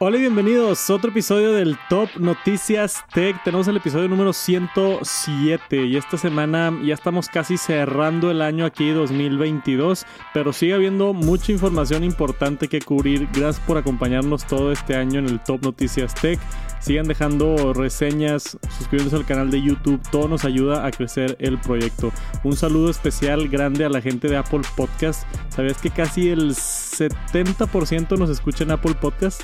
Hola y bienvenidos a otro episodio del Top Noticias Tech. Tenemos el episodio número 107 y esta semana ya estamos casi cerrando el año aquí 2022, pero sigue habiendo mucha información importante que cubrir. Gracias por acompañarnos todo este año en el Top Noticias Tech. Sigan dejando reseñas, suscribiéndose al canal de YouTube, todo nos ayuda a crecer el proyecto. Un saludo especial grande a la gente de Apple Podcast. ¿Sabías que casi el 70% nos escucha en Apple Podcast?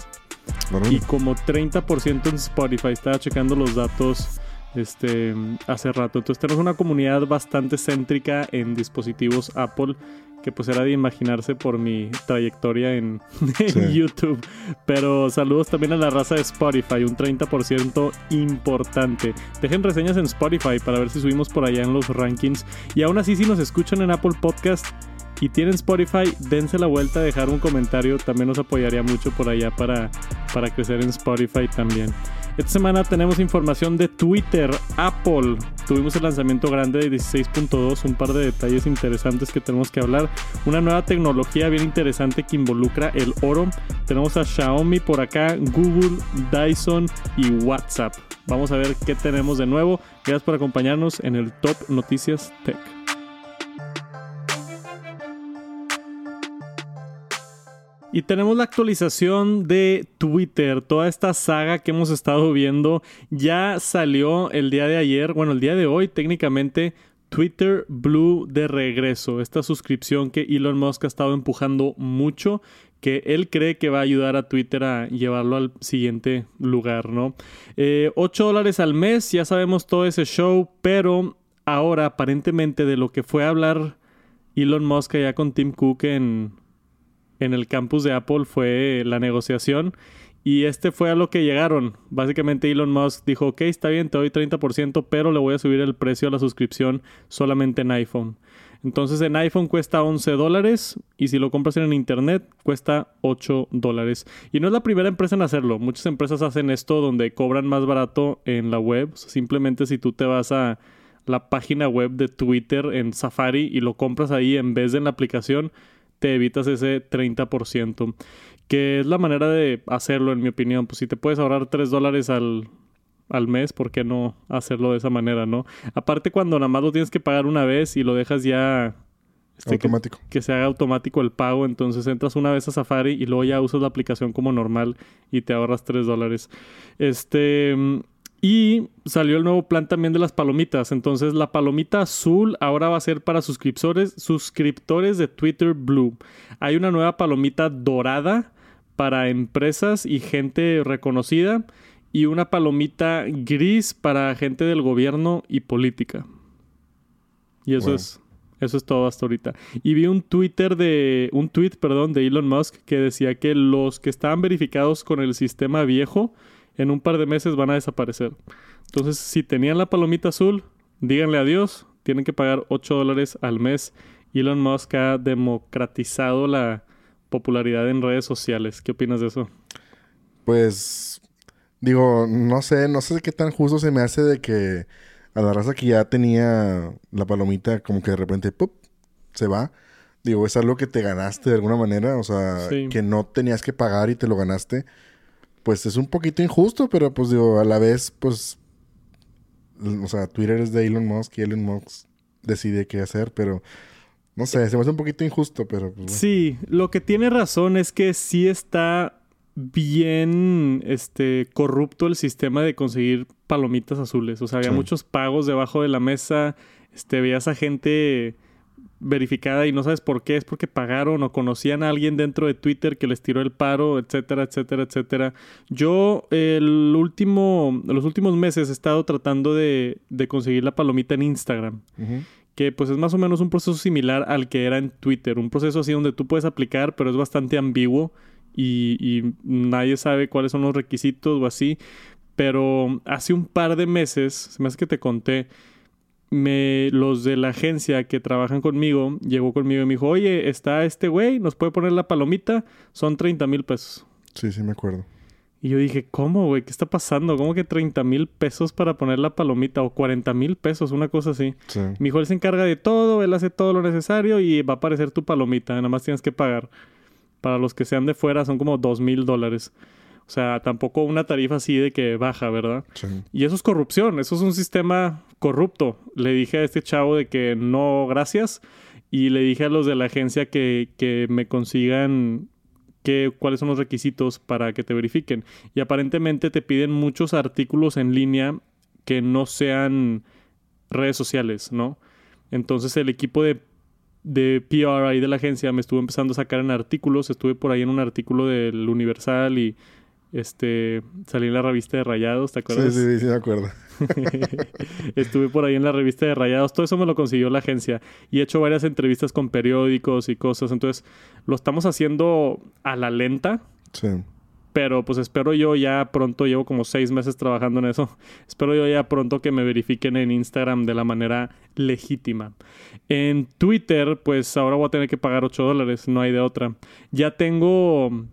Y como 30% en Spotify. Estaba checando los datos este, hace rato. Entonces tenemos una comunidad bastante céntrica en dispositivos Apple que pues era de imaginarse por mi trayectoria en, YouTube. Pero saludos también a la raza de Spotify, un 30% importante. Dejen reseñas en Spotify para ver si subimos por allá en los rankings. Y aún así si nos escuchan en Apple Podcast y tienen Spotify, dense la vuelta dejar un comentario. También nos apoyaría mucho por allá para, para crecer en Spotify también. Esta semana tenemos información de Twitter, Apple. Tuvimos el lanzamiento grande de 16.2, un par de detalles interesantes que tenemos que hablar. Una nueva tecnología bien interesante que involucra el oro. Tenemos a Xiaomi por acá, Google, Dyson y WhatsApp. Vamos a ver qué tenemos de nuevo. Gracias por acompañarnos en el Top Noticias Tech. Y tenemos la actualización de Twitter. Toda esta saga que hemos estado viendo ya salió el día de ayer, bueno, el día de hoy técnicamente. Twitter Blue de regreso, esta suscripción que Elon Musk ha estado empujando mucho, que él cree que va a ayudar a Twitter a llevarlo al siguiente lugar, ¿no? Eh, 8 dólares al mes, ya sabemos todo ese show, pero ahora aparentemente de lo que fue a hablar Elon Musk allá con Tim Cook en, en el campus de Apple fue la negociación y este fue a lo que llegaron. Básicamente Elon Musk dijo, ok, está bien, te doy 30%, pero le voy a subir el precio a la suscripción solamente en iPhone. Entonces en iPhone cuesta 11 dólares y si lo compras en internet cuesta 8 dólares. Y no es la primera empresa en hacerlo. Muchas empresas hacen esto donde cobran más barato en la web. simplemente si tú te vas a la página web de Twitter en Safari y lo compras ahí en vez de en la aplicación, te evitas ese 30%, que es la manera de hacerlo, en mi opinión. Pues si te puedes ahorrar 3 dólares al, al mes, ¿por qué no hacerlo de esa manera, no? Aparte, cuando nada más lo tienes que pagar una vez y lo dejas ya. Este, automático. Que, que, se haga automático el pago. Entonces entras una vez a Safari y luego ya usas la aplicación como normal y te ahorras 3 dólares. Este. Y salió el nuevo plan también de las palomitas. Entonces la palomita azul ahora va a ser para suscriptores, suscriptores de Twitter Blue. Hay una nueva palomita dorada para empresas y gente reconocida. Y una palomita gris para gente del gobierno y política. Y eso es. Eso es todo hasta ahorita. Y vi un Twitter de. un tweet, perdón, de Elon Musk que decía que los que estaban verificados con el sistema viejo en un par de meses van a desaparecer. Entonces, si tenían la palomita azul, díganle adiós. Tienen que pagar 8 dólares al mes. Elon Musk ha democratizado la popularidad en redes sociales. ¿Qué opinas de eso? Pues, digo, no sé, no sé qué tan justo se me hace de que a la raza que ya tenía la palomita, como que de repente, ¡pup! se va. Digo, es algo que te ganaste de alguna manera, o sea, que no tenías que pagar y te lo ganaste pues es un poquito injusto, pero pues digo, a la vez, pues, o sea, Twitter es de Elon Musk y Elon Musk decide qué hacer, pero no sé, se me hace un poquito injusto, pero... Pues, sí, lo que tiene razón es que sí está bien este corrupto el sistema de conseguir palomitas azules. O sea, había muchos pagos debajo de la mesa. Este, veías a gente verificada y no sabes por qué, es porque pagaron o conocían a alguien dentro de Twitter que les tiró el paro, etcétera, etcétera, etcétera. Yo el último, los últimos meses he estado tratando de, de conseguir la palomita en Instagram. Que pues es más o menos un proceso similar al que era en Twitter. Un proceso así donde tú puedes aplicar, pero es bastante ambiguo y, y nadie sabe cuáles son los requisitos o así. Pero hace un par de meses, se me hace que te conté, me, los de la agencia que trabajan conmigo, llegó conmigo y me dijo, oye, está este güey, nos puede poner la palomita, son 30 mil pesos. Sí, sí, me acuerdo. Y yo dije, ¿cómo, güey? ¿Qué está pasando? ¿Cómo que 30 mil pesos para poner la palomita? O 40 mil pesos, una cosa así. Sí. Mi hijo, él se encarga de todo, él hace todo lo necesario y va a aparecer tu palomita. Nada más tienes que pagar. Para los que sean de fuera son como 2 mil dólares. O sea, tampoco una tarifa así de que baja, ¿verdad? Sí. Y eso es corrupción, eso es un sistema corrupto. Le dije a este chavo de que no, gracias. Y le dije a los de la agencia que, que me consigan que, cuáles son los requisitos para que te verifiquen. Y aparentemente te piden muchos artículos en línea que no sean redes sociales, ¿no? Entonces el equipo de, de PR ahí de la agencia me estuvo empezando a sacar en artículos. Estuve por ahí en un artículo del Universal y este salí en la revista de Rayados, ¿te acuerdas? sí, sí, sí, me acuerdo. Estuve por ahí en la revista de Rayados. Todo eso me lo consiguió la agencia. Y he hecho varias entrevistas con periódicos y cosas. Entonces, lo estamos haciendo a la lenta. Sí. Pero pues espero yo ya pronto, llevo como seis meses trabajando en eso. Espero yo ya pronto que me verifiquen en Instagram de la manera legítima. En Twitter, pues ahora voy a tener que pagar 8 dólares, no hay de otra. Ya tengo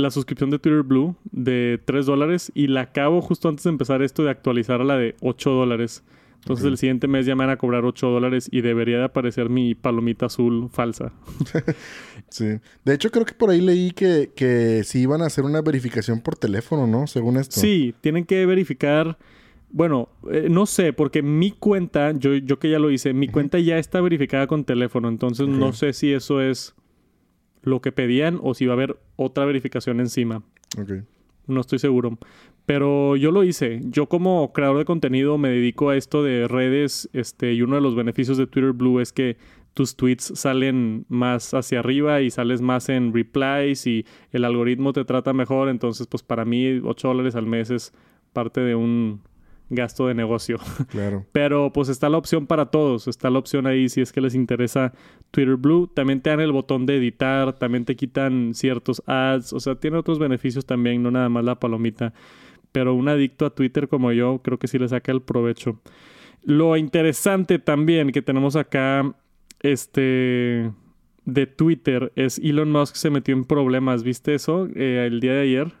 la suscripción de Twitter Blue de 3 dólares y la acabo justo antes de empezar esto de actualizar a la de 8 dólares. Entonces el siguiente mes ya me van a cobrar 8 dólares y debería de aparecer mi palomita azul falsa. Sí. De hecho, creo que por ahí leí que, que sí iban a hacer una verificación por teléfono, ¿no? Según esto. Sí, tienen que verificar. Bueno, eh, no sé, porque mi cuenta, yo, yo que ya lo hice, mi cuenta ya está verificada con teléfono. Entonces no sé si eso es lo que pedían o si va a haber otra verificación encima. Ok. No estoy seguro. Pero yo lo hice. Yo como creador de contenido me dedico a esto de redes. Este, y uno de los beneficios de Twitter Blue es que tus tweets salen más hacia arriba y sales más en replies y el algoritmo te trata mejor. Entonces, pues para mí, 8 dólares al mes es parte de un gasto de negocio. Claro. Pero pues está la opción para todos. Está la opción ahí si es que les interesa Twitter Blue. También te dan el botón de editar. También te quitan ciertos ads. O sea, tiene otros beneficios también, no nada más la palomita. Pero un adicto a Twitter como yo creo que sí le saca el provecho. Lo interesante también que tenemos acá, este, de Twitter, es Elon Musk se metió en problemas. ¿Viste eso eh, el día de ayer?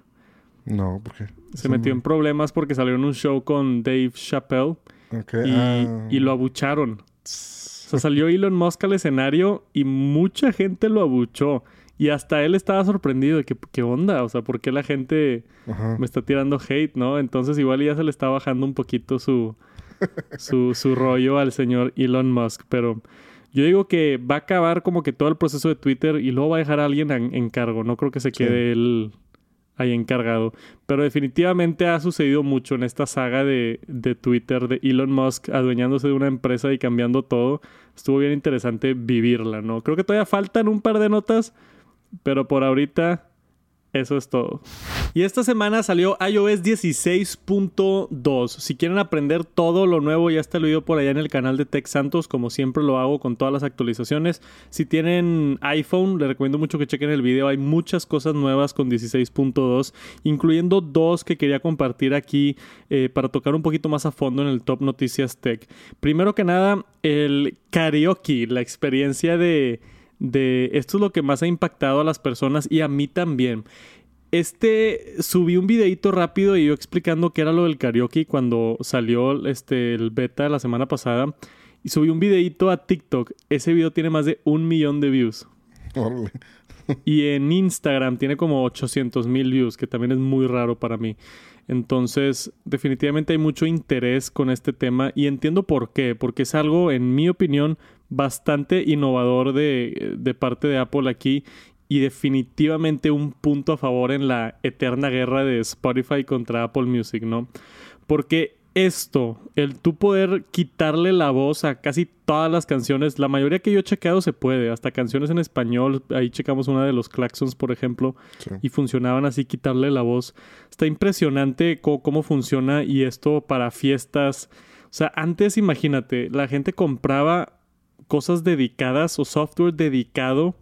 No, ¿por qué? Se metió en problemas porque salió en un show con Dave Chappelle Ok. y, ah. y lo abucharon. O sea, salió Elon Musk al escenario y mucha gente lo abuchó. Y hasta él estaba sorprendido de que, ¿qué onda? O sea, ¿por qué la gente Ajá. me está tirando hate, no? Entonces igual ya se le está bajando un poquito su, su, su rollo al señor Elon Musk. Pero yo digo que va a acabar como que todo el proceso de Twitter y luego va a dejar a alguien en, en cargo. No creo que se Sí. quede él ahí encargado. Pero definitivamente ha sucedido mucho en esta saga de, de Twitter, de Elon Musk adueñándose de una empresa y cambiando todo. Estuvo bien interesante vivirla, ¿no? Creo que todavía faltan un par de notas, pero por ahorita eso es todo. Y esta semana salió iOS 16.2. Si quieren aprender todo lo nuevo, ya está video por allá en el canal de Tech Santos, como siempre lo hago con todas las actualizaciones. Si tienen iPhone, les recomiendo mucho que chequen el video. Hay muchas cosas nuevas con 16.2, incluyendo dos que quería compartir aquí eh, para tocar un poquito más a fondo en el Top Noticias Tech. Primero que nada, el karaoke, la experiencia de de esto es lo que más ha impactado a las personas y a mí también. Este subí un videito rápido y yo explicando qué era lo del karaoke cuando salió este el beta la semana pasada y subí un videito a TikTok. Ese video tiene más de un millón de views. Y en Instagram tiene como 800 mil views, que también es muy raro para mí. Entonces, definitivamente hay mucho interés con este tema y entiendo por qué, porque es algo, en mi opinión, bastante innovador de, de parte de Apple aquí y definitivamente un punto a favor en la eterna guerra de Spotify contra Apple Music, ¿no? Porque esto, el tú poder quitarle la voz a casi todas las canciones, la mayoría que yo he checado se puede, hasta canciones en español, ahí checamos una de los Claxons, por ejemplo, Sí. y funcionaban así, quitarle la voz. Está impresionante cómo funciona y esto para fiestas. O sea, antes imagínate, la gente compraba cosas dedicadas o software dedicado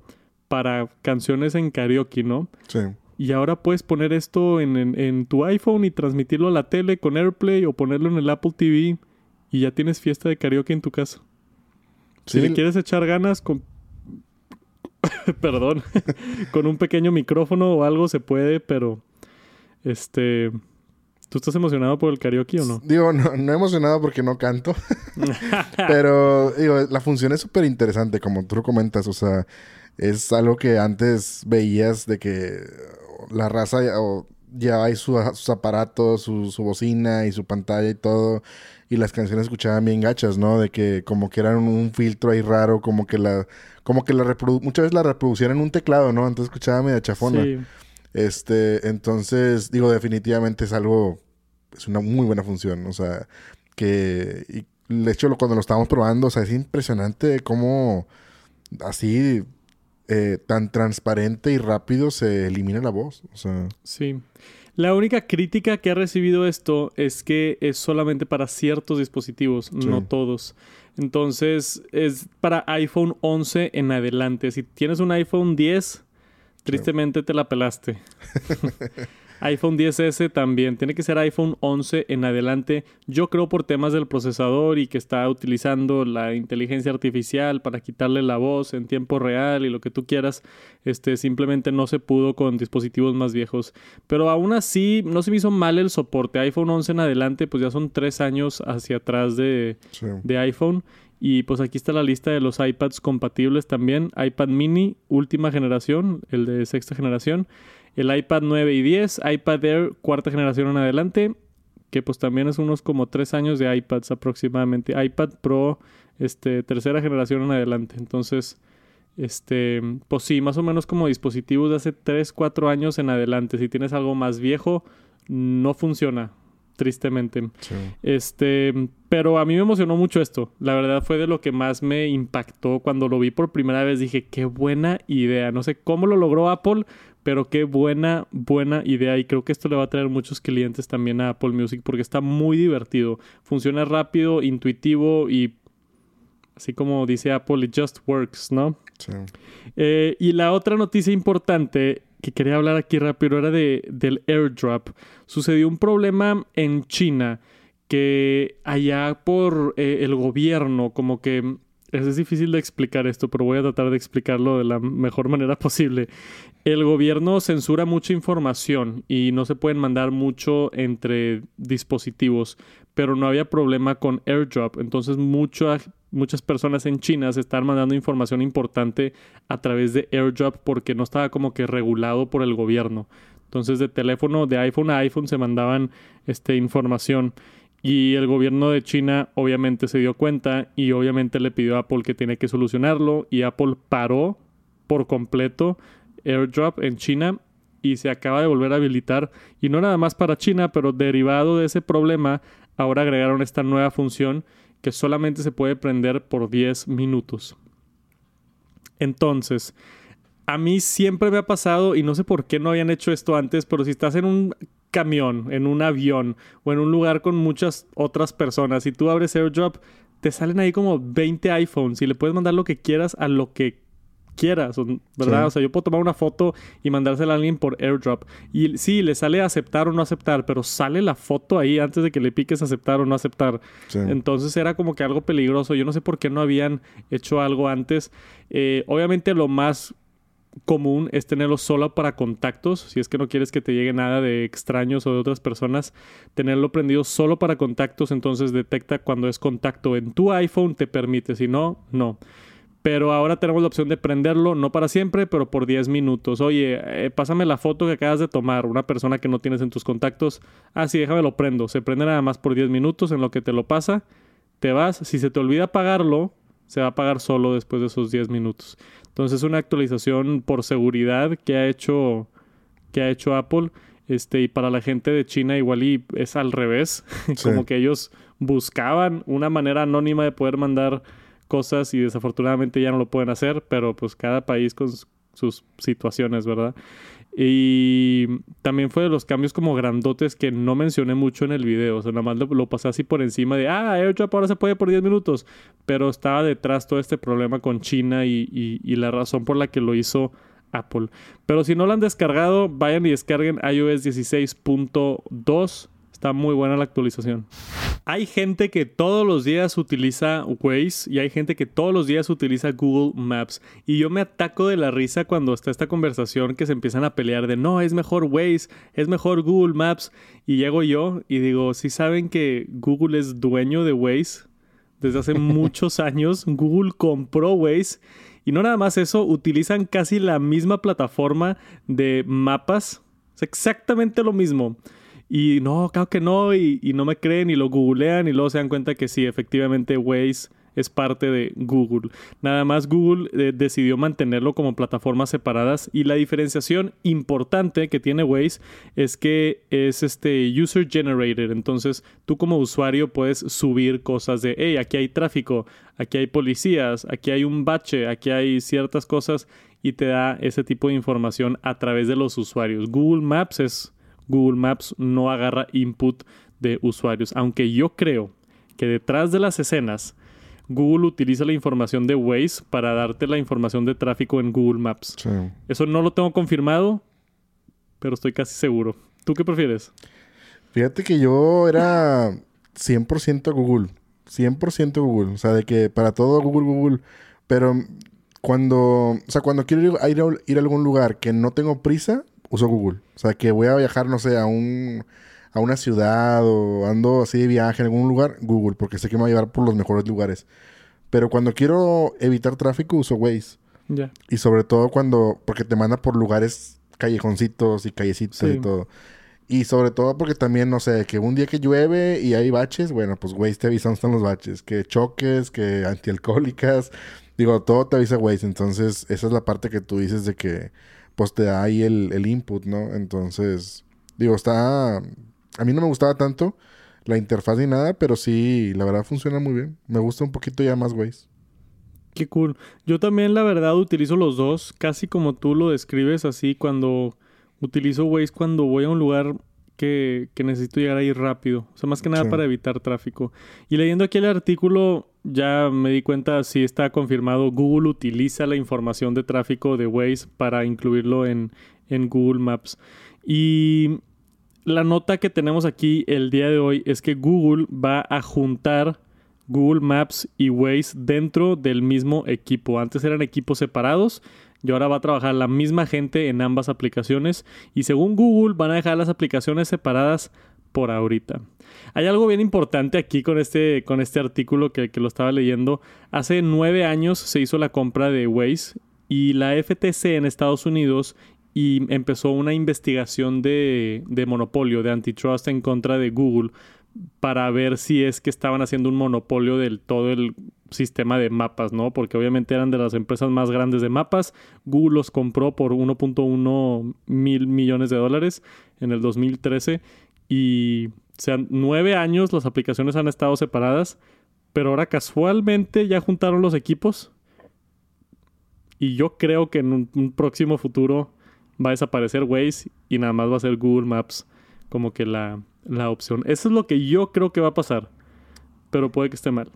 para canciones en karaoke, ¿no? Sí. Y ahora puedes poner esto en, en- en tu iPhone y transmitirlo a la tele con AirPlay o ponerlo en el Apple TV y ya tienes fiesta de karaoke en tu casa. Si Sí, le quieres echar ganas con... Perdón. con un pequeño micrófono o algo se puede, pero... Este... ¿Tú estás emocionado por el karaoke o no? Digo, no, no emocionado porque no canto. Pero, digo, la función es súper interesante, como tú lo comentas. O sea, es algo que antes veías de que la raza o ya hay su- sus aparatos, su, su bocina y su pantalla y todo. Y las canciones escuchaban bien gachas, ¿no? De que como que eran un filtro ahí raro, como que la... Como que la reprodu muchas veces la reproducían en un teclado, ¿no? Entonces escuchaba media chafona. Sí. Este, entonces, digo, definitivamente es algo, es una muy buena función, o sea, que, y de hecho, cuando lo estábamos probando, o sea, es impresionante cómo así, eh, tan transparente y rápido se elimina la voz, o sea, Sí. La única crítica que ha recibido esto es que es solamente para ciertos dispositivos, no todos. Entonces, es para iPhone 11 en adelante. Si tienes un iPhone 10, tristemente te la pelaste. iPhone 10S también. Tiene que ser iPhone 11 en adelante. Yo creo por temas del procesador y que está utilizando la inteligencia artificial para quitarle la voz en tiempo real y lo que tú quieras. Este simplemente no se pudo con dispositivos más viejos. Pero aún así, no se me hizo mal el soporte. iPhone 11 en adelante, pues ya son tres años hacia atrás de, sí. de iPhone. Y pues aquí está la lista de los iPads compatibles también. iPad mini, última generación, el de sexta generación. El iPad 9 y 10, iPad Air, cuarta generación en adelante. Que pues también es unos como tres años de iPads aproximadamente. iPad Pro, este, tercera generación en adelante. Entonces, este, pues sí, más o menos como dispositivos de hace 3, 4 años en adelante. Si tienes algo más viejo, no funciona, tristemente. sí. Este, pero a mí me emocionó mucho esto. La verdad fue de lo que más me impactó cuando lo vi por primera vez. Dije, qué buena idea. No sé cómo lo logró Apple, pero qué buena, buena idea. Y creo que esto le va a traer muchos clientes también a Apple Music porque está muy divertido. Funciona rápido, intuitivo y así como dice Apple, it just works, ¿no? sí. Eh, y la otra noticia importante que quería hablar aquí rápido era de, del airdrop. Sucedió un problema en China que allá por eh, el gobierno, como que es, difícil de explicar esto, pero voy a tratar de explicarlo de la mejor manera posible. El gobierno censura mucha información y no se pueden mandar mucho entre dispositivos, pero no había problema con airdrop. Entonces mucha- muchas personas en China se están mandando información importante a través de airdrop porque no estaba como que regulado por el gobierno. Entonces de teléfono, de iPhone a iPhone se mandaban este, información. Y el gobierno de China obviamente se dio cuenta y obviamente le pidió a Apple que tiene que solucionarlo y Apple paró por completo airdrop en China y se acaba de volver a habilitar y no nada más para China, pero derivado de ese problema, ahora agregaron esta nueva función que solamente se puede prender por 10 minutos. Entonces, a mí siempre me ha pasado, y no sé por qué no habían hecho esto antes, pero si estás en un camión, en un avión o en un lugar con muchas otras personas y tú abres AirDrop, te salen ahí como 20 iPhones y le puedes mandar lo que quieras a lo que quieras, o- ¿verdad? Sí. O sea, yo puedo tomar una foto y mandársela a alguien por AirDrop. Y sí, le sale aceptar o no aceptar, pero sale la foto ahí antes de que le piques aceptar o no aceptar. sí. Entonces era como que algo peligroso. Yo no sé por qué no habían hecho algo antes. Eh, obviamente lo más común es tenerlo solo para contactos. Si es que no quieres que te llegue nada de extraños o de otras personas, tenerlo prendido solo para contactos, entonces detecta cuando es contacto en tu iPhone, te permite. Si no, no. Pero ahora tenemos la opción de prenderlo, no para siempre, pero por 10 minutos. Oye, eh, pásame la foto que acabas de tomar, una persona que no tienes en tus contactos. Ah, sí, déjame lo prendo. Se prende nada más por 10 minutos en lo que te lo pasa. Te vas. Si se te olvida apagarlo, se va a apagar solo después de esos 10 minutos. Entonces es una actualización por seguridad que ha hecho, que ha hecho Apple. Este, y para la gente de China igual y es al revés. Como que ellos buscaban una manera anónima de poder mandar cosas y desafortunadamente ya no lo pueden hacer, pero pues cada país con sus situaciones, ¿verdad? Y también fue de los cambios como grandotes que no mencioné mucho en el video. O sea, nada más lo, pasé así por encima de, ah, AirDrop ahora se puede por 10 minutos. Pero estaba detrás todo este problema con China y la razón por la que lo hizo Apple. Pero si no lo han descargado, vayan y descarguen iOS 16.2. Está muy buena la actualización. Hay gente que todos los días utiliza Waze y hay gente que todos los días utiliza Google Maps. Y yo me ataco de la risa cuando está esta conversación que se empiezan a pelear de no, es mejor Waze, es mejor Google Maps. Y llego yo y digo, si saben que Google es dueño de Waze desde hace muchos años, Google compró Waze. Y no nada más eso, utilizan casi la misma plataforma de mapas Es exactamente lo mismo. Y no, claro que no, y, no me creen y lo googlean y luego se dan cuenta que sí, efectivamente Waze es parte de Google. Nada más Google eh, decidió mantenerlo como plataformas separadas y la diferenciación importante que tiene Waze es que es este user generated. Entonces tú como usuario puedes subir cosas de, hey, aquí hay tráfico, aquí hay policías, aquí hay un bache, aquí hay ciertas cosas y te da ese tipo de información a través de los usuarios. Google Maps es Google Maps no agarra input de usuarios, aunque yo creo que detrás de las escenas Google utiliza la información de Waze para darte la información de tráfico en Google Maps. Sí. Eso no lo tengo confirmado, pero estoy casi seguro. ¿Tú qué prefieres? Fíjate que yo era 100% Google. 100% Google. O sea, de que para todo Google, Google. Pero cuando, o sea, cuando quiero ir a, ir a, ir a algún lugar que no tengo prisa, uso Google. O sea, que voy a viajar, no sé, a un a una ciudad o ando así de viaje en algún lugar, Google, porque sé que me va a llevar por los mejores lugares. Pero cuando quiero evitar tráfico, uso Waze. Ya. Y sobre todo cuando, porque te manda por lugares callejoncitos y callecitos Sí. y todo. Y sobre todo porque también, no sé, que un día que llueve y hay baches, bueno, pues Waze te avisa dónde están los baches. Que choques, que antialcohólicas. Digo, todo te avisa Waze. Entonces, esa es la parte que tú dices de que, pues te da ahí el, el input, ¿no? Entonces, digo, está... A mí no me gustaba tanto la interfaz ni nada, pero sí, la verdad funciona muy bien. Me gusta un poquito ya más Waze. Qué cool. Yo también, la verdad, utilizo los dos, casi como tú lo describes, así cuando utilizo Waze cuando voy a un lugar que, que necesito llegar ahí rápido. O sea, más que nada Sí. para evitar tráfico. Y leyendo aquí el artículo, ya me di cuenta, sí está confirmado, Google utiliza la información de tráfico de Waze para incluirlo en, en Google Maps. Y la nota que tenemos aquí el día de hoy es que Google va a juntar Google Maps y Waze dentro del mismo equipo. Antes eran equipos separados y ahora va a trabajar la misma gente en ambas aplicaciones. Y según Google van a dejar las aplicaciones separadas por ahorita. Hay algo bien importante aquí con este, con este artículo que, que lo estaba leyendo. Hace nueve años se hizo la compra de Waze y la FTC en Estados Unidos y empezó una investigación de, de monopolio, de antitrust en contra de Google para ver si es que estaban haciendo un monopolio del todo el sistema de mapas, ¿no? Porque obviamente eran de las empresas más grandes de mapas. Google los compró por 1.1 mil millones de dólares en el 2013 y o sea, nueve años las aplicaciones han estado separadas, pero ahora casualmente ya juntaron los equipos y yo creo que en un, un próximo futuro va a desaparecer Waze y nada más va a ser Google Maps como que la, la opción. Eso es lo que yo creo que va a pasar, pero puede que esté mal.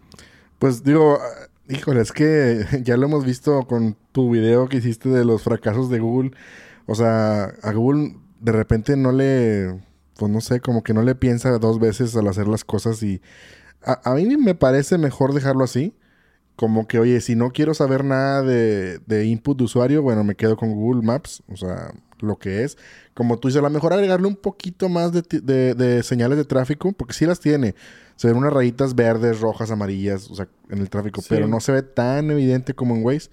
Pues digo, ah, híjole, es que ya lo hemos visto con tu video que hiciste de los fracasos de Google. O sea, a Google de repente no le, pues no sé, como que no le piensa dos veces al hacer las cosas y a, mí me parece mejor dejarlo así. Como que, oye, si no quiero saber nada de, de input de usuario, bueno, me quedo con Google Maps, o sea, lo que es. Como tú dices, a lo mejor agregarle un poquito más de, de- de señales de tráfico, porque sí las tiene. Se ven unas rayitas verdes, rojas, amarillas, o sea, en el tráfico, Sí. pero no se ve tan evidente como en Waze.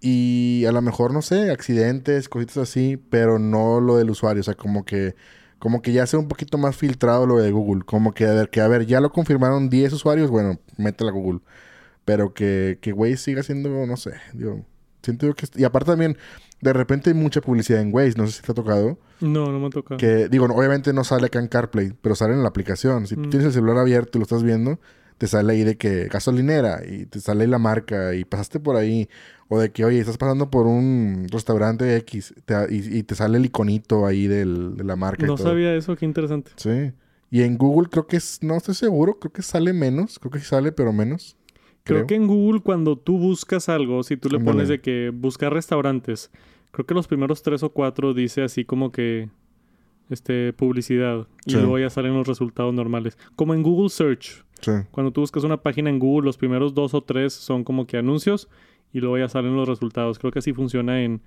Y a lo mejor, no sé, accidentes, cositas así, pero no lo del usuario, o sea, como que como que ya sea un poquito más filtrado lo de Google, como que a ver, que a ver, ya lo confirmaron 10 usuarios, bueno, métela a Google. Pero que, que Waze siga siendo, no sé, digo, siento yo que... Y aparte también, de repente hay mucha publicidad en Waze, no sé si te ha tocado. No, no me ha tocado. Que, digo, obviamente no sale acá en CarPlay, pero sale en la aplicación. Si tú Mm. tienes el celular abierto y lo estás viendo, te sale ahí de que gasolinera y te sale ahí la marca y pasaste por ahí. O de que, oye, estás pasando por un restaurante X te- y, y te sale el iconito ahí del- de la marca. y No todo. sabía eso, qué interesante. Sí. Y en Google creo que es, no estoy seguro, creo que sale menos. Creo que sí sale, pero menos. Creo, Creo. que en Google cuando tú buscas algo, si tú le pones de que buscar restaurantes, creo que los primeros tres o cuatro dice así como que este publicidad y luego ya salen los resultados normales. Como en Google Search, Sí. cuando tú buscas una página en Google, los primeros dos o tres son como que anuncios y luego ya salen los resultados. Creo que así funciona en,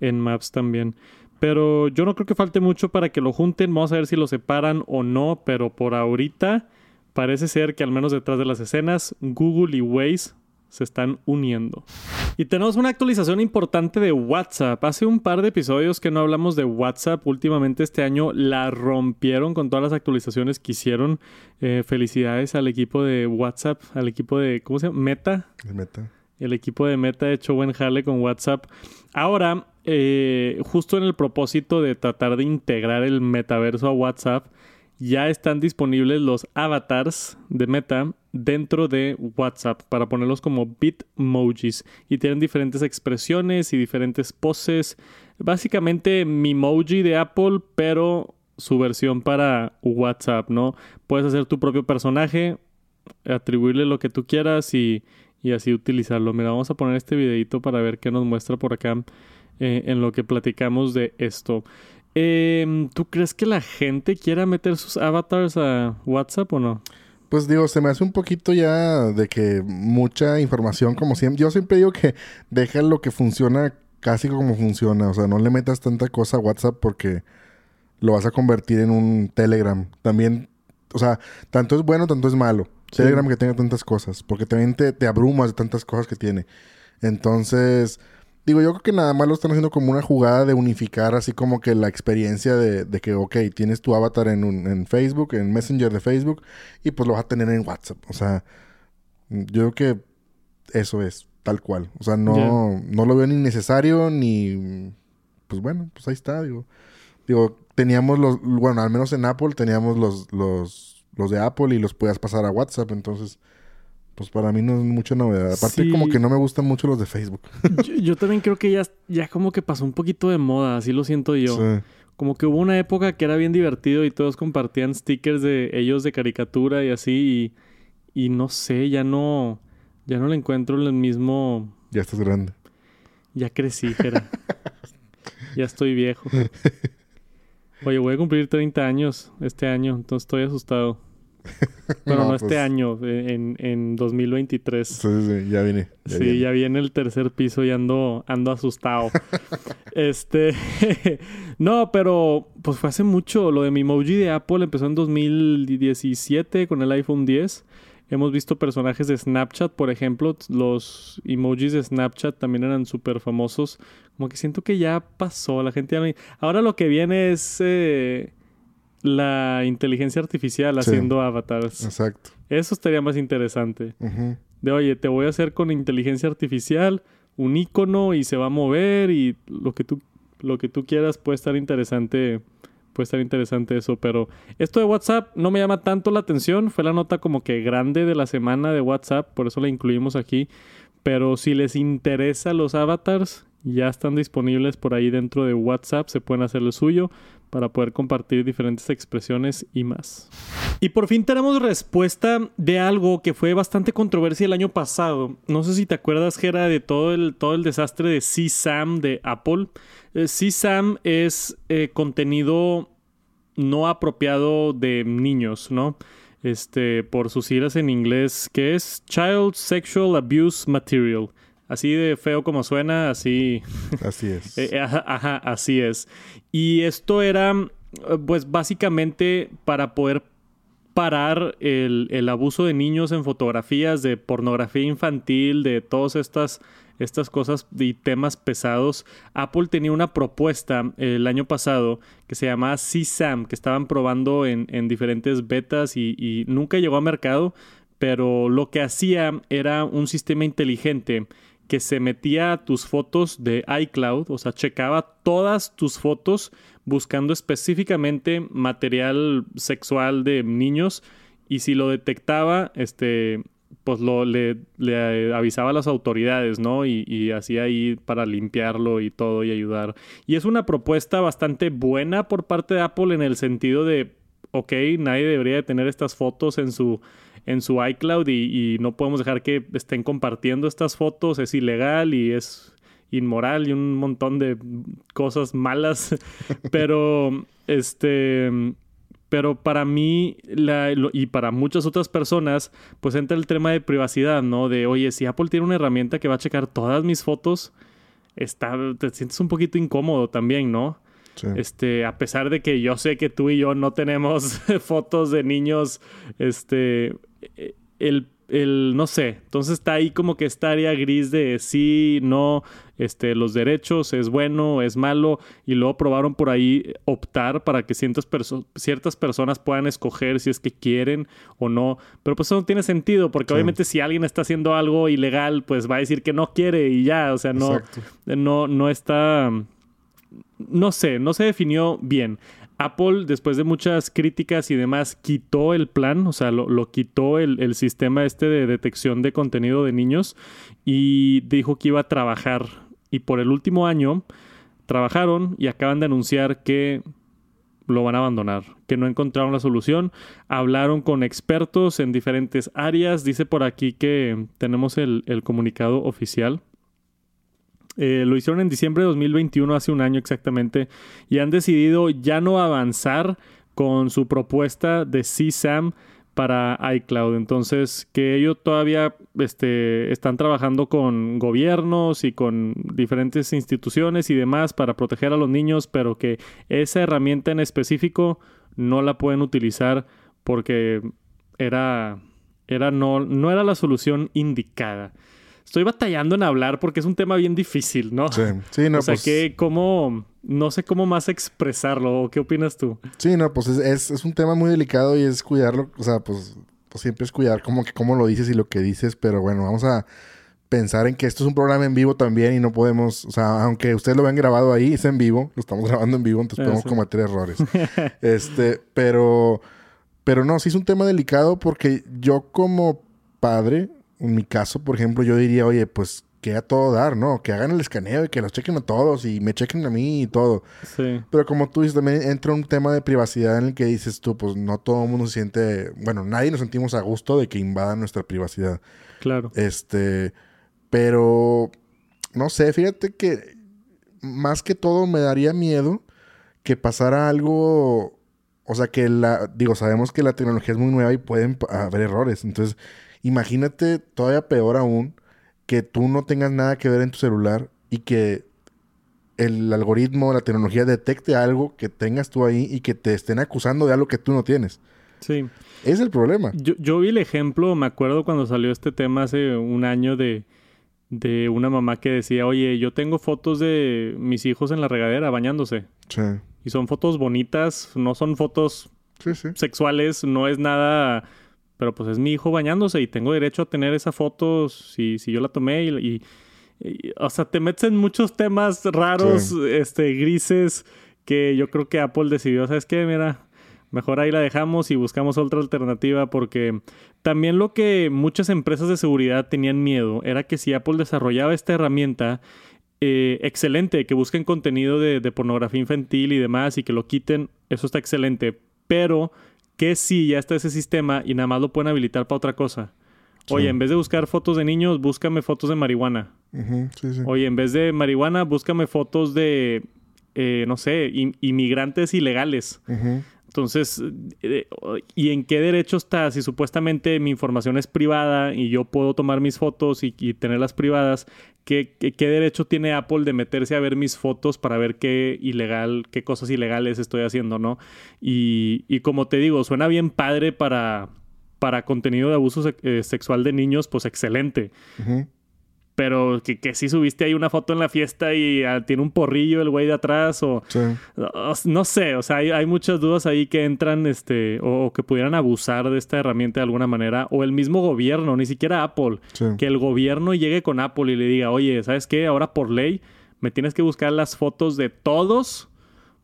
en Maps también. Pero yo no creo que falte mucho para que lo junten. Vamos a ver si lo separan o no. Pero por ahorita parece ser que al menos detrás de las escenas, Google y Waze se están uniendo. Y tenemos una actualización importante de WhatsApp. Hace un par de episodios que no hablamos de WhatsApp. Últimamente este año la rompieron con todas las actualizaciones que hicieron. Eh, felicidades al equipo de WhatsApp, al equipo de, ¿cómo se llama? Meta. Meta. El equipo de Meta ha hecho buen jale con WhatsApp. Ahora, eh, justo en el propósito de tratar de integrar el metaverso a WhatsApp, ya están disponibles los avatars de Meta dentro de WhatsApp para ponerlos como bitmojis y tienen diferentes expresiones y diferentes poses. Básicamente mi emoji de Apple, pero su versión para WhatsApp, ¿no? Puedes hacer tu propio personaje, atribuirle lo que tú quieras y, y así utilizarlo. Mira, vamos a poner este videito para ver qué nos muestra por acá eh, en lo que platicamos de esto. Em, ¿Tú crees que la gente quiera meter sus avatars a WhatsApp o no? Pues digo, se me hace un poquito ya de que mucha información, como siempre. Yo siempre digo que deja lo que funciona casi como funciona. O sea, no le metas tanta cosa a WhatsApp porque lo vas a convertir en un Telegram. También, o sea, tanto es bueno, tanto es malo. Telegram que tenga tantas cosas. Porque también te, te abrumas de tantas cosas que tiene. Entonces, Digo, yo creo que nada más lo están haciendo como una jugada de unificar así como que la experiencia de, de que, ok, tienes tu avatar en, un, en Facebook, en Messenger de Facebook, y pues lo vas a tener en WhatsApp. O sea, yo creo que eso es, tal cual. O sea, no, no lo veo ni necesario, ni... Pues bueno, pues ahí está, digo. Digo, teníamos los... Bueno, al menos en Apple teníamos los, los, los de Apple y los podías pasar a WhatsApp, entonces pues para mí no es mucha novedad. Aparte como que no me gustan mucho los de Facebook. yo, también creo que ya, ya como que pasó un poquito de moda, así lo siento yo. Como que hubo una época que era bien divertido y todos compartían stickers de ellos de caricatura y así y, y no sé, ya no ya no le encuentro el mismo Ya estás grande. Ya crecí, Jera. ya estoy viejo. Oye, voy a cumplir 30 años este año, entonces estoy asustado. Bueno, no, este pues año, en, en 2023. Sí, sí, ya viene. sí, ya viene el tercer piso y ando, ando asustado. este. no, pero pues fue hace mucho. Lo de mi emoji de Apple empezó en 2017 con el iPhone 10. Hemos visto personajes de Snapchat, por ejemplo. Los emojis de Snapchat también eran súper famosos. Como que siento que ya pasó. La gente ya Ahora lo que viene es. Eh, la inteligencia artificial haciendo avatars. Exacto. Eso estaría más interesante. De oye, te voy a hacer con inteligencia artificial un icono y se va a mover y lo que tú, lo que tú quieras puede estar interesante. Puede estar interesante eso, pero esto de WhatsApp no me llama tanto la atención. Fue la nota como que grande de la semana de WhatsApp, por eso la incluimos aquí. Pero si les interesa los avatars, ya están disponibles por ahí dentro de WhatsApp, se pueden hacer lo suyo para poder compartir diferentes expresiones y más. Y por fin tenemos respuesta de algo que fue bastante controversia el año pasado. No sé si te acuerdas, Gera, de todo el, todo el desastre de CSAM de Apple. Eh, CSAM es eh, contenido no apropiado de niños, ¿no? Este, por sus siglas en inglés, que es Child Sexual Abuse Material. Así de feo como suena, así. Así es. Eh, ajá, así es. Y esto era, pues básicamente para poder parar el, el, abuso de niños en fotografías, de pornografía infantil, de todas estas, estas cosas y temas pesados. Apple tenía una propuesta el año pasado que se llamaba CSAM, que estaban probando en, en diferentes betas y, y nunca llegó a mercado, pero lo que hacía era un sistema inteligente que se metía a tus fotos de iCloud, o sea, checaba todas tus fotos buscando específicamente material sexual de niños y si lo detectaba, este, pues lo, le, avisaba a las autoridades, ¿no? Y, y, hacía ahí para limpiarlo y todo y ayudar. Y es una propuesta bastante buena por parte de Apple en el sentido de, ok, nadie debería de tener estas fotos en su en su iCloud y, no podemos dejar que estén compartiendo estas fotos, es ilegal y es inmoral y un montón de cosas malas, pero este pero para mí y para muchas otras personas, pues entra el tema de privacidad, ¿no? De, oye, si Apple tiene una herramienta que va a checar todas mis fotos, está, te sientes un poquito incómodo también, ¿no? Este, a pesar de que yo sé que tú y yo no tenemos fotos de niños, este, el, el, no sé, entonces está ahí como que esta área gris de sí, no, este, los derechos, es bueno, es malo, y luego probaron por ahí optar para que ciertas, ciertas personas puedan escoger si es que quieren o no, pero pues eso no tiene sentido, porque obviamente si alguien está haciendo algo ilegal, pues va a decir que no quiere y ya, o sea, no, no, no está, no sé, no se definió bien. Apple, después de muchas críticas y demás, quitó el plan, o sea, lo, quitó el, sistema este de detección de contenido de niños y dijo que iba a trabajar. Y por el último año trabajaron y acaban de anunciar que lo van a abandonar, que no encontraron la solución. Hablaron con expertos en diferentes áreas. Dice por aquí que tenemos el comunicado oficial. Eh, lo hicieron en diciembre de 2021, hace un año exactamente, y han decidido ya no avanzar con su propuesta de CSAM para iCloud. Entonces, que ellos todavía este, están trabajando con gobiernos y con diferentes instituciones y demás para proteger a los niños, pero que esa herramienta en específico no la pueden utilizar porque era, era no, no era la solución indicada estoy batallando en hablar porque es un tema bien difícil, ¿no? Sí, sí, no, o sea, pues que cómo, no sé cómo más expresarlo, ¿qué opinas tú? Sí, no, pues es, es, un tema muy delicado y es cuidarlo, o sea, pues, pues siempre es cuidar como que cómo lo dices y lo que dices, pero bueno, vamos a pensar en que esto es un programa en vivo también y no podemos, o sea, aunque ustedes lo vean grabado ahí, es en vivo, lo estamos grabando en vivo, entonces podemos cometer errores. este, pero, pero no, sí es un tema delicado porque yo como padre, en mi caso, por ejemplo, yo diría, oye, pues que a todo dar, ¿no? Que hagan el escaneo y que los chequen a todos y me chequen a mí y todo. Sí. Pero como tú dices, también entra un tema de privacidad en el que dices tú, pues no todo el mundo se siente, bueno, nadie nos sentimos a gusto de que invadan nuestra privacidad. Claro. Este, pero, no sé, fíjate que más que todo me daría miedo que pasara algo, o sea, que la, digo, sabemos que la tecnología es muy nueva y pueden haber errores, entonces Imagínate todavía peor aún que tú no tengas nada que ver en tu celular y que el algoritmo, la tecnología detecte algo que tengas tú ahí y que te estén acusando de algo que tú no tienes. Sí. Es el problema. Yo, vi el ejemplo, me acuerdo cuando salió este tema hace un año de, de una mamá que decía, oye, yo tengo fotos de mis hijos en la regadera bañándose. Sí. Y son fotos bonitas, no son fotos sexuales, no es nada pero pues es mi hijo bañándose y tengo derecho a tener esa foto si, si yo la tomé y, o sea, te metes en muchos temas raros, este, grises, que yo creo que Apple decidió, ¿sabes qué? Mira, mejor ahí la dejamos y buscamos otra alternativa porque también lo que muchas empresas de seguridad tenían miedo era que si Apple desarrollaba esta herramienta, eh, excelente, que busquen contenido de, de pornografía infantil y demás y que lo quiten, eso está excelente, pero que si ya está ese sistema y nada más lo pueden habilitar para otra cosa. Oye, en vez de buscar fotos de niños, búscame fotos de marihuana. Oye, en vez de marihuana, búscame fotos de, eh, no sé, inmigrantes ilegales. Entonces, eh, ¿y en qué derecho está? Si supuestamente mi información es privada y yo puedo tomar mis fotos y, tenerlas privadas, ¿qué, ¿qué, derecho tiene Apple de meterse a ver mis fotos para ver qué ilegal, qué cosas ilegales estoy haciendo, no? Y, y como te digo, suena bien padre para, para contenido de abuso eh, sexual de niños, pues excelente pero que, que sí subiste ahí una foto en la fiesta y ah, tiene un porrillo el güey de atrás o, no sé, o sea, hay, muchas dudas ahí que entran este o, que pudieran abusar de esta herramienta de alguna manera o el mismo gobierno, ni siquiera Apple, que el gobierno llegue con Apple y le diga, "Oye, ¿sabes qué? Ahora por ley me tienes que buscar las fotos de todos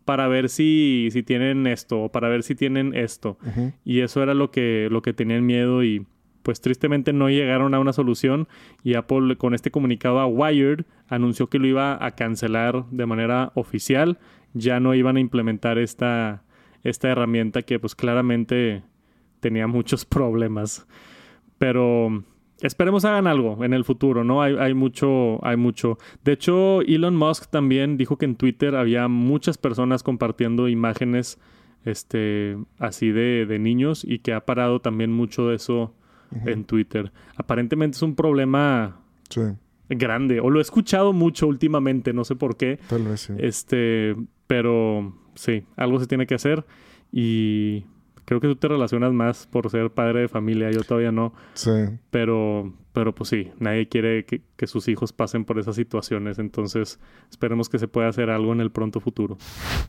para ver si, si tienen esto o para ver si tienen esto." Y eso era lo que lo que tenían miedo y pues tristemente no llegaron a una solución y Apple con este comunicado a Wired anunció que lo iba a cancelar de manera oficial, ya no iban a implementar esta, esta herramienta que pues claramente tenía muchos problemas. Pero esperemos hagan algo en el futuro, ¿no? Hay, hay, mucho, hay mucho. De hecho, Elon Musk también dijo que en Twitter había muchas personas compartiendo imágenes este, así de, de niños y que ha parado también mucho de eso en Twitter. Aparentemente es un problema grande. O lo he escuchado mucho últimamente, no sé por qué. Tal vez sí. Este, pero sí, algo se tiene que hacer. Y creo que tú te relacionas más por ser padre de familia, yo todavía no. Sí. Pero, pero pues sí, nadie quiere que, sus hijos pasen por esas situaciones. Entonces, esperemos que se pueda hacer algo en el pronto futuro.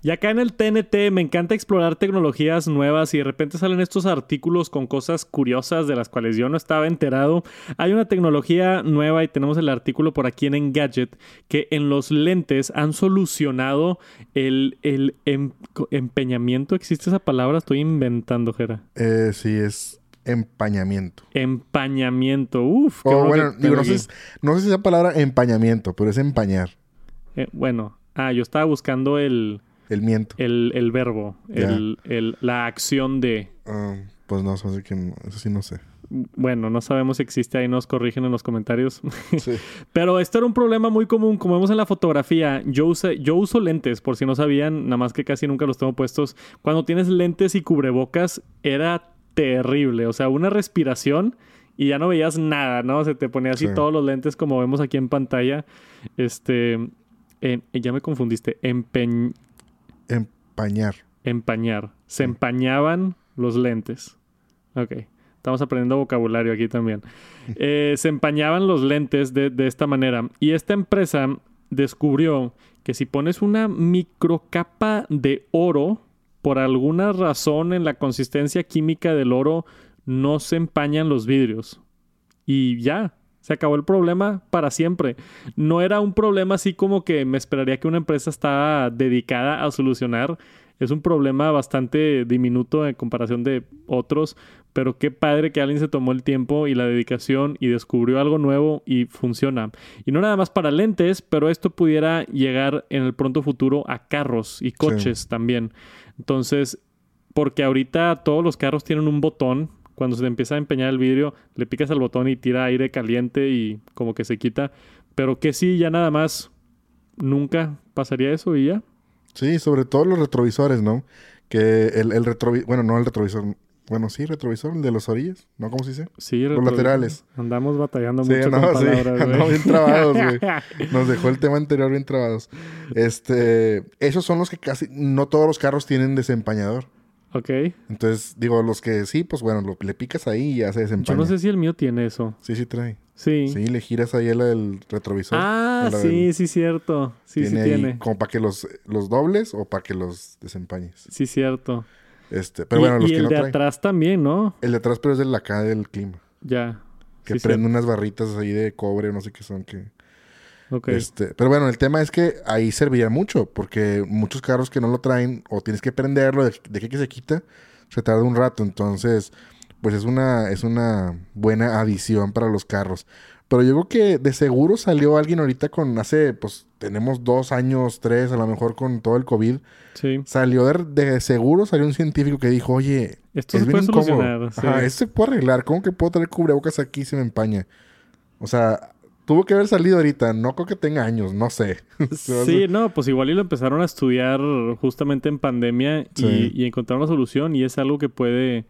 Y acá en el TNT me encanta explorar tecnologías nuevas y de repente salen estos artículos con cosas curiosas de las cuales yo no estaba enterado. Hay una tecnología nueva y tenemos el artículo por aquí en Engadget que en los lentes han solucionado el, el em, empeñamiento. ¿Existe esa palabra? Estoy inventando, Jera. Eh, sí, es empañamiento. Empañamiento, uf. Oh, bueno, digo, no, sé, no, sé, si esa palabra empañamiento, pero es empañar. Eh, bueno, ah, yo estaba buscando el... El miento. El, el verbo, el, el, la acción de... Uh, pues no, eso sí, que eso sí no sé. Bueno, no sabemos si existe, ahí nos corrigen en los comentarios. Sí. Pero esto era un problema muy común, como vemos en la fotografía. Yo, use, yo uso lentes, por si no sabían, nada más que casi nunca los tengo puestos. Cuando tienes lentes y cubrebocas, era terrible. O sea, una respiración y ya no veías nada, ¿no? Se te ponía así todos los lentes como vemos aquí en pantalla. Este. ya me confundiste. Empeñ... Empañar. Empañar. Se empañaban los lentes. Ok. Estamos aprendiendo vocabulario aquí también. Eh, se empañaban los lentes de, de esta manera. Y esta empresa descubrió que si pones una microcapa de oro por alguna razón en la consistencia química del oro no se empañan los vidrios. Y ya, se acabó el problema para siempre. No era un problema así como que me esperaría que una empresa estaba dedicada a solucionar. Es un problema bastante diminuto en comparación de otros, pero qué padre que alguien se tomó el tiempo y la dedicación y descubrió algo nuevo y funciona. Y no nada más para lentes, pero esto pudiera llegar en el pronto futuro a carros y coches también. Entonces, porque ahorita todos los carros tienen un botón. Cuando se empieza a empeñar el vidrio, le picas al botón y tira aire caliente y como que se quita. Pero que sí, ya nada más, nunca pasaría eso y ya. Sí, sobre todo los retrovisores, ¿no? Que el, el retrovisor, bueno, no el retrovisor, bueno, sí, retrovisor, el de los orillas, ¿no? ¿Cómo se dice? Sí, Los laterales. Andamos batallando mucho no, con palabras, sí. Andamos bien trabados, güey. Nos dejó el tema anterior bien trabados. Este, esos son los que casi, no todos los carros tienen desempañador. Ok. Entonces, digo, los que sí, pues bueno, lo, le picas ahí y ya se desempaña. Yo no sé si el mío tiene eso. Sí, sí trae. Sí. Sí, le giras ahí el, el retrovisor. Ah, sí, del... sí, cierto. Sí, tiene sí tiene. Como para que los, los dobles o para que los desempañes. Sí, cierto. Este, pero bueno, y, los y que el no de traen. atrás también, ¿no? El de atrás, pero es de la acá del clima. Ya. Que Sí, prende unas barritas ahí de cobre no sé qué son que. Ok. Este, pero bueno, el tema es que ahí serviría mucho, porque muchos carros que no lo traen, o tienes que prenderlo, de, de que, que se quita, se tarda un rato. Entonces, pues es una, es una buena adición para los carros. Pero yo creo que de seguro salió alguien ahorita con hace, pues tenemos dos años, tres, a lo mejor con todo el COVID. Sí. Salió de, de seguro, salió un científico que dijo, oye, Esto es se bien puede solucionar. sí. Ajá, esto se puede arreglar. ¿Cómo que puedo traer cubrebocas aquí se me empaña? O sea, tuvo que haber salido ahorita. No creo que tenga años, no sé. Sí, no, pues igual y lo empezaron a estudiar justamente en pandemia y, y encontraron una solución y es algo que puede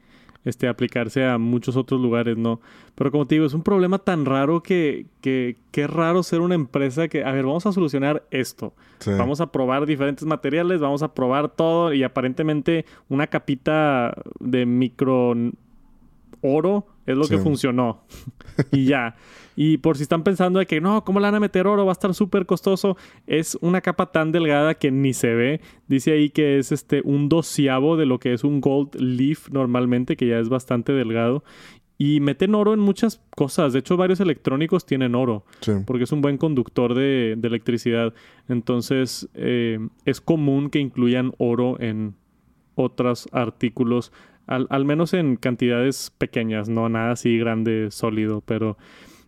este, aplicarse a muchos otros lugares, ¿no? Pero como te digo, es un problema tan raro que, que, que es raro ser una empresa que, a ver, vamos a solucionar esto. Sí. Vamos a probar diferentes materiales, vamos a probar todo y aparentemente una capita de micro oro es lo que funcionó. y ya. Y por si están pensando de que no, ¿cómo le van a meter oro? Va a estar súper costoso. Es una capa tan delgada que ni se ve. Dice ahí que es este un doceavo de lo que es un gold leaf normalmente, que ya es bastante delgado. Y meten oro en muchas cosas. De hecho, varios electrónicos tienen oro Sí. porque es un buen conductor de, de electricidad. Entonces, eh, es común que incluyan oro en otros artículos, al, al menos en cantidades pequeñas, no nada así grande, sólido, pero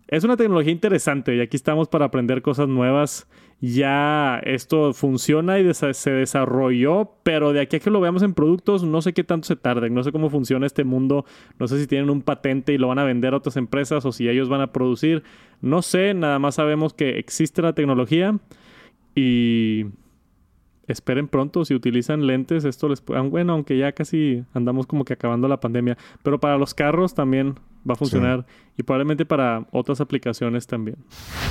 es una tecnología interesante y aquí estamos para aprender cosas nuevas. Ya esto funciona y se desarrolló, pero de aquí a que lo veamos en productos, no sé qué tanto se tarden, no sé cómo funciona este mundo, no sé si tienen un patente y lo van a vender a otras empresas o si ellos van a producir, no sé, nada más sabemos que existe la tecnología y esperen pronto si utilizan lentes, esto les puede, bueno, aunque ya casi andamos como que acabando la pandemia, pero para los carros también va a funcionar y probablemente para otras aplicaciones también.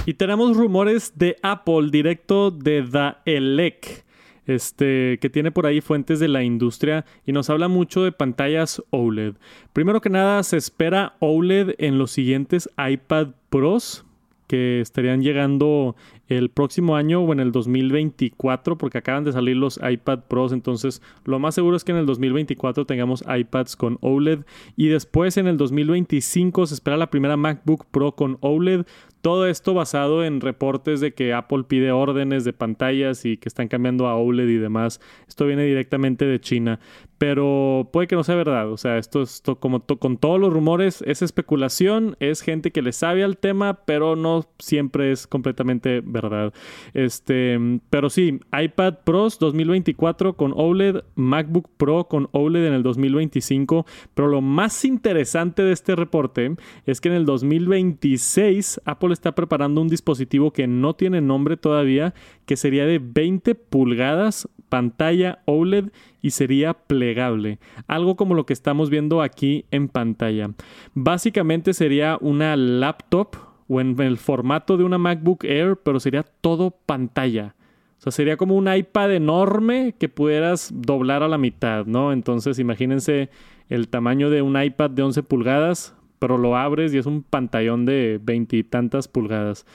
Y tenemos rumores de Apple directo de The Elec. este, que tiene por ahí fuentes de la industria y nos habla mucho de pantallas OLED. Primero que nada, se espera OLED en los siguientes iPad Pros que estarían llegando el próximo año o en el 2024, porque acaban de salir los iPad Pros, entonces lo más seguro es que en el 2024 tengamos iPads con OLED y después en el 2025 se espera la primera MacBook Pro con OLED. Todo esto basado en reportes de que Apple pide órdenes de pantallas y que están cambiando a OLED y demás. Esto viene directamente de China pero puede que no sea verdad. O sea, esto es como con todos los rumores, es especulación, es gente que le sabe al tema, pero no siempre es completamente verdad. Este, pero sí, iPad Pros 2024 con OLED, MacBook Pro con OLED en el 2025, pero lo más interesante de este reporte es que en el 2026 Apple está preparando un dispositivo que no tiene nombre todavía, que sería de 20 pulgadas, pantalla OLED y sería plegable, algo como lo que estamos viendo aquí en pantalla. Básicamente sería una laptop o en el formato de una MacBook Air, pero sería todo pantalla. O sea, sería como un iPad enorme que pudieras doblar a la mitad, ¿no? Entonces, imagínense el tamaño de un iPad de 11 pulgadas, pero lo abres y es un pantallón de veintitantas pulgadas,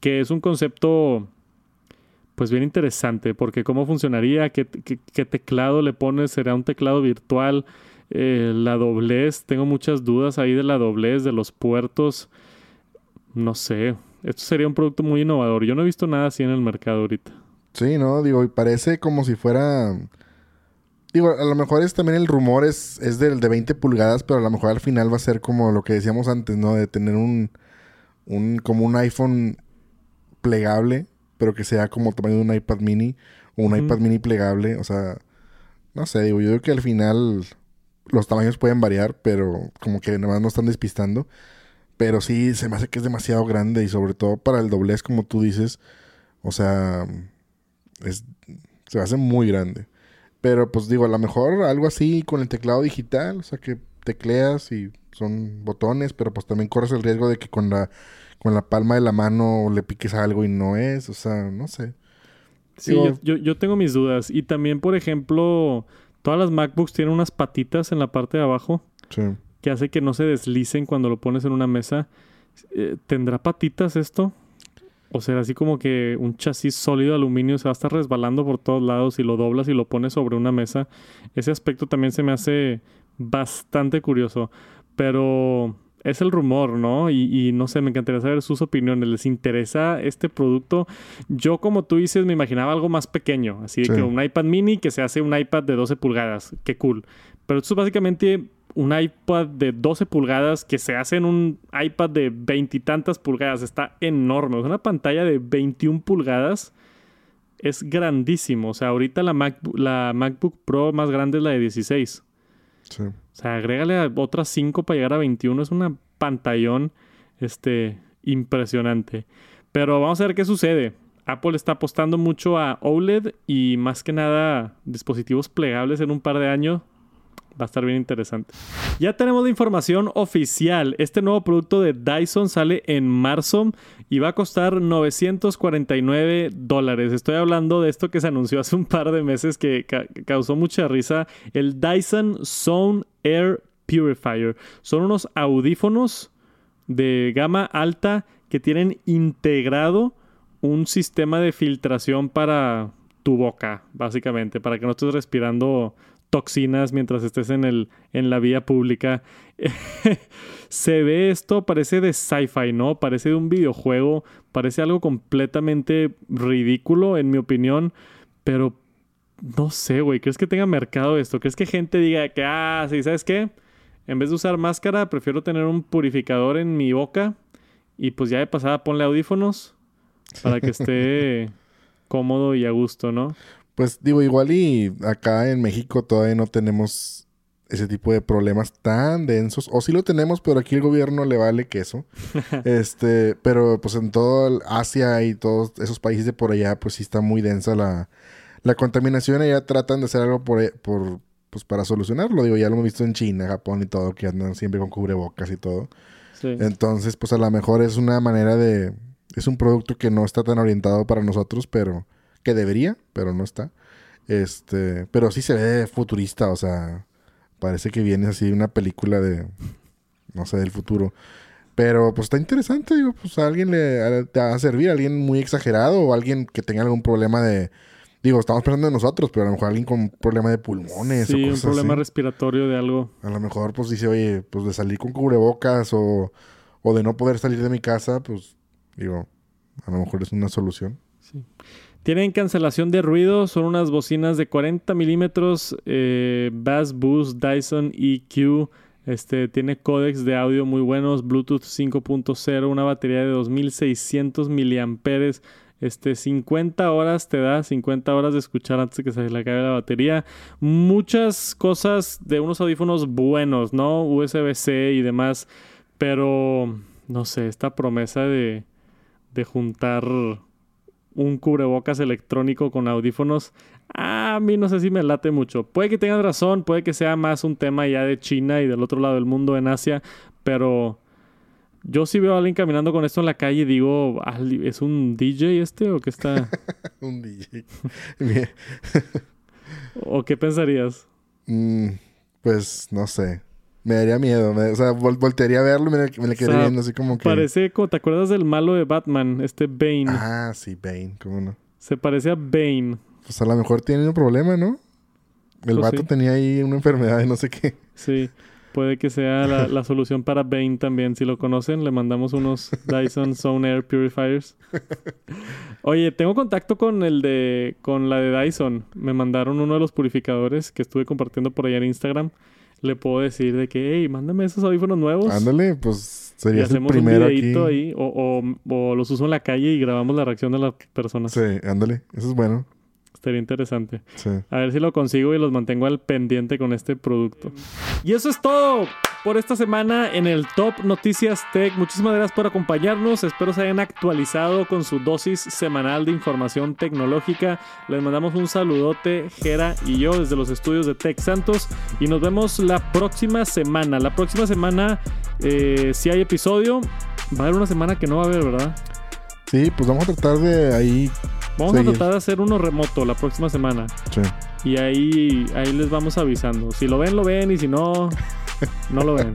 que es un concepto pues bien interesante, porque cómo funcionaría, qué, teclado le pones, será un teclado virtual, eh, la doblez, tengo muchas dudas ahí de la doblez, de los puertos, no sé, esto sería un producto muy innovador, yo no he visto nada así en el mercado ahorita. Sí, no, digo, y parece como si fuera... Digo, a lo mejor es también el rumor es, es del de 20 pulgadas, pero a lo mejor al final va a ser como lo que decíamos antes, ¿no? De tener un, un como un iPhone plegable pero que sea como tamaño de un iPad mini o un iPad mini plegable. O sea, no sé, digo, yo creo que al final los tamaños pueden variar, pero como que nada más no están despistando. Pero sí, se me hace que es demasiado grande y sobre todo para el doblez, como tú dices. O sea, es, se hace muy grande. Pero pues digo, a lo mejor algo así con el teclado digital, o sea que tecleas y son botones, pero pues también corres el riesgo de que con la con la palma de la mano le piques algo y no es, o sea, no sé. Sí, yo, yo, tengo mis dudas. Y también, por ejemplo, todas las MacBooks tienen unas patitas en la parte de abajo sí. que hace que no se deslicen cuando lo pones en una mesa. Eh, ¿Tendrá patitas esto? O será así como que un chasis sólido de aluminio se va a estar resbalando por todos lados y lo doblas y lo pones sobre una mesa. Ese aspecto también se me hace bastante curioso. Pero es el rumor, ¿no? Y, no sé, me encantaría saber sus opiniones. ¿Les interesa este producto? Yo, como tú dices, me imaginaba algo más pequeño, así que un iPad mini que se hace un iPad de 12 pulgadas. Qué cool. Pero esto es básicamente un iPad de 12 pulgadas que se hace en un iPad de veintitantas pulgadas. Está enorme. Es una pantalla de 21 pulgadas. Es grandísimo. O sea, ahorita la, la MacBook Pro más grande es la de 16. Sí. O sea, agrégale a otras 5 para llegar a 21. Es una pantallón este, impresionante. Pero vamos a ver qué sucede. Apple está apostando mucho a OLED y más que nada dispositivos plegables en un par de años. Va a estar bien interesante. Ya tenemos la información oficial. Este nuevo producto de Dyson sale en marzo y va a costar 949 dólares. Estoy hablando de esto que se anunció hace un par de meses que causó mucha risa. El Dyson Zone Air Purifier. Son unos audífonos de gama alta que tienen integrado un sistema de filtración para tu boca, básicamente, para que no estés respirando toxinas mientras estés en, el, en la vía pública. Se ve esto, parece de sci-fi, ¿no? Parece de un videojuego, parece algo completamente ridículo, en mi opinión, pero no sé, güey, ¿crees que tenga mercado esto? ¿Crees que gente diga que, ah, sí, ¿sabes qué? En vez de usar máscara, prefiero tener un purificador en mi boca y pues ya de pasada ponle audífonos para que esté cómodo y a gusto, ¿no? Pues digo, igual y acá en México todavía no tenemos ese tipo de problemas tan densos. O sí lo tenemos, pero aquí el gobierno le vale queso. este, pero pues en todo Asia y todos esos países de por allá, pues sí está muy densa la, la contaminación. Ya tratan de hacer algo por, por, pues para solucionarlo. Digo, ya lo hemos visto en China, Japón y todo, que andan siempre con cubrebocas y todo. Entonces, pues a lo mejor es una manera de... Es un producto que no está tan orientado para nosotros, pero que debería, pero no está. Este, pero sí se ve futurista, o sea, parece que viene así una película de, no sé, del futuro. Pero pues está interesante, digo, pues a alguien le te va a servir, a alguien muy exagerado o alguien que tenga algún problema de, digo, estamos pensando en nosotros, pero a lo mejor alguien con problema de pulmones Sí, o un cosas problema así. respiratorio de algo. A lo mejor pues dice, oye, pues de salir con cubrebocas o, o de no poder salir de mi casa, pues digo, a lo mejor es una solución. Sí. Tienen cancelación de ruido, son unas bocinas de 40 milímetros, eh, Bass Boost Dyson EQ, este, tiene códex de audio muy buenos, Bluetooth 5.0, una batería de 2600 miliamperes, este, 50 horas te da, 50 horas de escuchar antes de que se le acabe la batería. Muchas cosas de unos audífonos buenos, ¿no? USB-C y demás, pero no sé, esta promesa de, de juntar un cubrebocas electrónico con audífonos, a mí no sé si me late mucho. Puede que tengas razón, puede que sea más un tema ya de China y del otro lado del mundo en Asia, pero yo sí veo a alguien caminando con esto en la calle y digo, "Ali- ¿es un DJ este o qué está? Un DJ. ¿O qué pensarías? Mm, pues no sé. Me daría miedo. me- o sea, vol- voltearía a verlo y me, le- me le quedaría sea, viendo así como que. Parece como, ¿te acuerdas del malo de Batman? Este Bane. Ah, sí, Bane, cómo no. Se parece a Bane. Pues a lo mejor tiene un problema, ¿no? El Pues vato sí. tenía ahí una enfermedad de no sé qué. Sí, puede que sea la, la solución para Bane también. Si lo conocen, le mandamos unos Dyson Zone Air Purifiers. Oye, tengo contacto con el de con la de Dyson. Me mandaron uno de los purificadores que estuve compartiendo por allá en Instagram. Le puedo decir de que, hey, mándame esos audífonos nuevos. Ándale, pues y serías el primero un aquí. ahí. O, o, o los uso en la calle y grabamos la reacción de las personas. Sí, ándale. Eso es bueno. Estaría interesante. Sí. A ver si lo consigo y los mantengo al pendiente con este producto. Y eso es todo por esta semana en el Top Noticias Tech. Muchísimas gracias por acompañarnos. Espero se hayan actualizado con su dosis semanal de información tecnológica. Les mandamos un saludote, Jera y yo, desde los estudios de Tech Santos. Y nos vemos la próxima semana. La próxima semana, eh, si hay episodio, va a haber una semana que no va a haber, ¿verdad? Sí, pues vamos a tratar de ahí. Vamos a tratar de hacer uno remoto la próxima semana. Sí. Y ahí, ahí les vamos avisando. Si lo ven, lo ven. Y si no, no lo ven.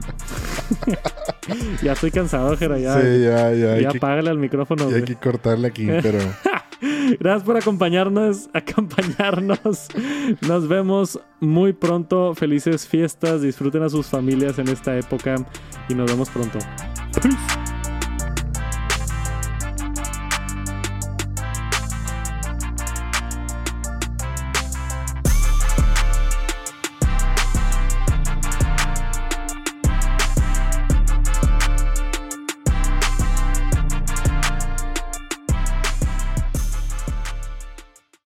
ya estoy cansado, Jera. Ya, sí, ya, ya. Ya apágale al micrófono. ya hay que cortarle aquí, pero. Gracias por acompañarnos. Acompañarnos. Nos vemos muy pronto. Felices fiestas. Disfruten a sus familias en esta época. Y nos vemos pronto. Peace.